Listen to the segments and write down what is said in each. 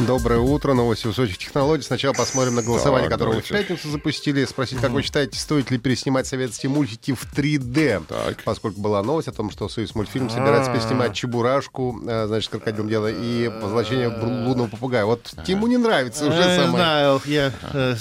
Доброе утро, новости высоких технологий. Сначала посмотрим на голосование, Так, которое мы в пятницу запустили. Спросить, как вы считаете, стоит ли переснимать советские мультики в 3D? Так. Поскольку была новость о том, что Союз мультфильм собирается переснимать Чебурашку, э, значит, крокодил дело, и возвращение лунного попугая. Вот Тиму не нравится уже Э, самое. знаю, я э,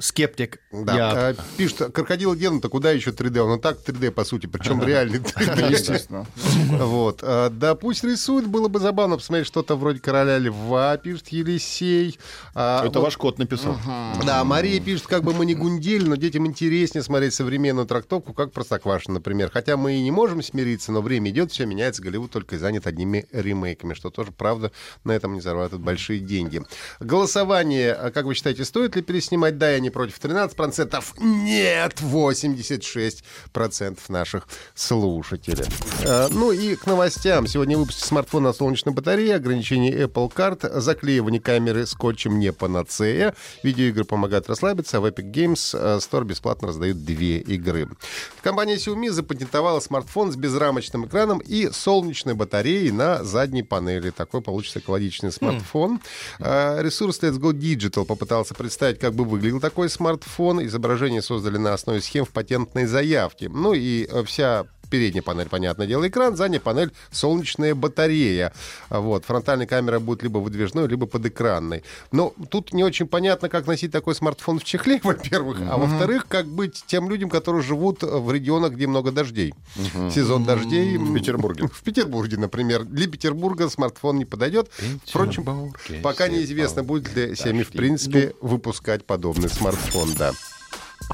скептик. Да, Я- э, пишут, крокодил Гена-то куда еще 3D? Он и так 3D, по сути, причем реальный 3D. Естественно. Вот. А, Да пусть рисует, было бы забавно посмотреть что-то вроде короля льва, пишет Елисей. А, Это ваш кот написал. Да, Мария пишет, как бы мы не гундели, но детям интереснее смотреть современную трактовку, как Простоквашино, например. Хотя мы и не можем смириться, но время идет, все меняется, Голливуд только и занят одними ремейками, что тоже, правда, на этом не зарабатывают большие деньги. Голосование, а как вы считаете, стоит ли переснимать? Да, я не против. 13%. Нет, 86% наших слушателей. Э, Ну и к новостям. Сегодня выпустят смартфон на солнечной батарее, ограничение Apple Card, заклеивание камеры скотчем не панацея. Видеоигры помогают расслабиться, а в Epic Games э, Store бесплатно раздают две игры. Компания Xiaomi запатентовала смартфон с безрамочным экраном и солнечной батареей на задней панели. Такой получится экологичный смартфон. Э, Ресурс Let's Go Digital попытался представить, как бы выглядел такой смартфон. Изображение создали на основе схем в патентной заявке. Ну и э, вся Передняя панель, понятное дело, экран, задняя панель — солнечная батарея. Вот. Фронтальная камера будет либо выдвижной, либо подэкранной. Но тут не очень понятно, как носить такой смартфон в чехле, во-первых, а во-вторых, как быть тем людям, которые живут в регионах, где много дождей. Сезон дождей... В Петербурге. В Петербурге, например. Для Петербурга смартфон не подойдет. Впрочем, пока неизвестно, будет ли Xiaomi, в принципе, выпускать подобный смартфон, да.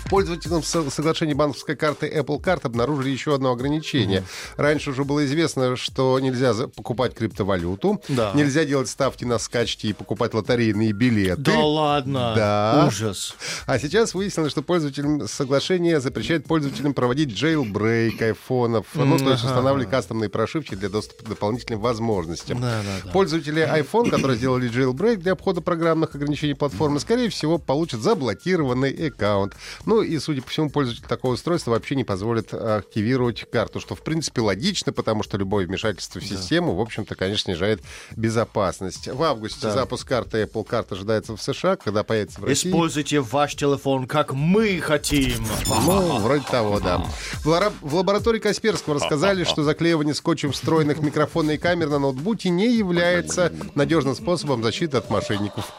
В пользовательном со- соглашении банковской карты Apple Card обнаружили еще одно ограничение. Раньше уже было известно, что нельзя покупать криптовалюту, Да. нельзя делать ставки на скачки и покупать лотерейные билеты. Да ладно. Да. Ужас. А сейчас выяснилось, что пользователям соглашение запрещает пользователям проводить jailbreak айфонов, ну, то есть устанавливать кастомные прошивки для доступа к дополнительным возможностям. Да, да, да. Пользователи iPhone, которые сделали jailbreak для обхода программных ограничений платформы, скорее всего, получат заблокированный аккаунт. Ну и, судя по всему, пользователь такого устройства вообще не позволит активировать карту, что, в принципе, логично, потому что любое вмешательство в систему, в общем-то, конечно, снижает безопасность. В августе запуск карты Apple Card ожидается в США, когда появится в России. Используйте ваш телефон, как мы хотим. Ну, вроде того, да. В, лара- в лаборатории Касперского рассказали, что заклеивание скотчем встроенных микрофона и камер на ноутбуке не является надежным способом защиты от мошенников.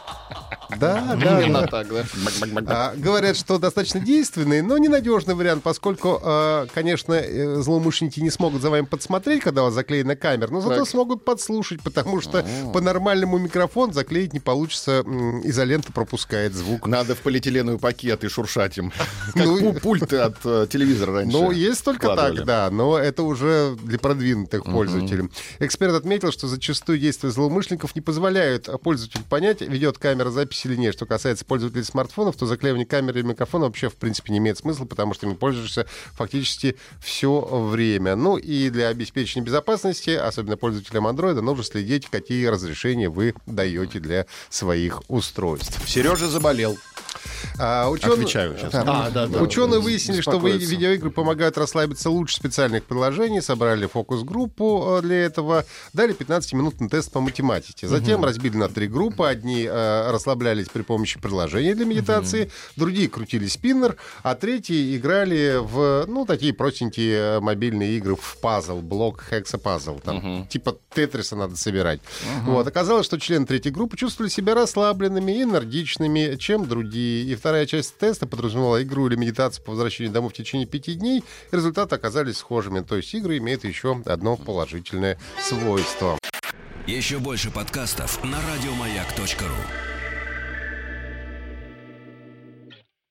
Да, да, Именно да. так, да? А, говорят, что достаточно действенный, но ненадежный вариант, поскольку, а, конечно, э, злоумышленники не смогут за вами подсмотреть, когда у вас заклеена камера, но зато Так. смогут подслушать, потому что по нормальному микрофон заклеить не получится, изолента пропускает звук. Надо в полиэтиленовый пакет и шуршать им. Ну, пу- пульты от э, телевизора раньше. Ну, есть только так, да, но это уже для продвинутых пользователей. Эксперт отметил, что зачастую действия злоумышленников не позволяют пользователю понять, ведет камера запись или нет. Что касается пользователей смартфонов, то заклеивание камеры и микрофона вообще, в принципе, не имеет смысла, потому что ими пользуешься фактически все время. Ну и для обеспечения безопасности, особенно пользователям Android, нужно следить, какие разрешения вы даете для своих устройств. Сережа заболел. А, ученые- Отвечаю сейчас. А, да, да. Ученые выяснили, что видеоигры помогают расслабиться лучше специальных приложений, собрали фокус-группу э, для этого, дали 15-минутный тест по математике. Затем разбили на три группы. Одни э, расслаблялись при помощи приложения для медитации, другие крутили спиннер, а третьи играли в, ну, такие простенькие э, мобильные игры в пазл, блок хексапазл. Там, Типа тетриса надо собирать. Вот. Оказалось, что члены третьей группы чувствовали себя расслабленными и энергичными, чем другие. И вторая часть теста подразумевала игру или медитацию по возвращению домой в течение пяти дней. Результаты оказались схожими. То есть игры имеют еще одно положительное свойство. Еще больше подкастов на радиомаяк.ру.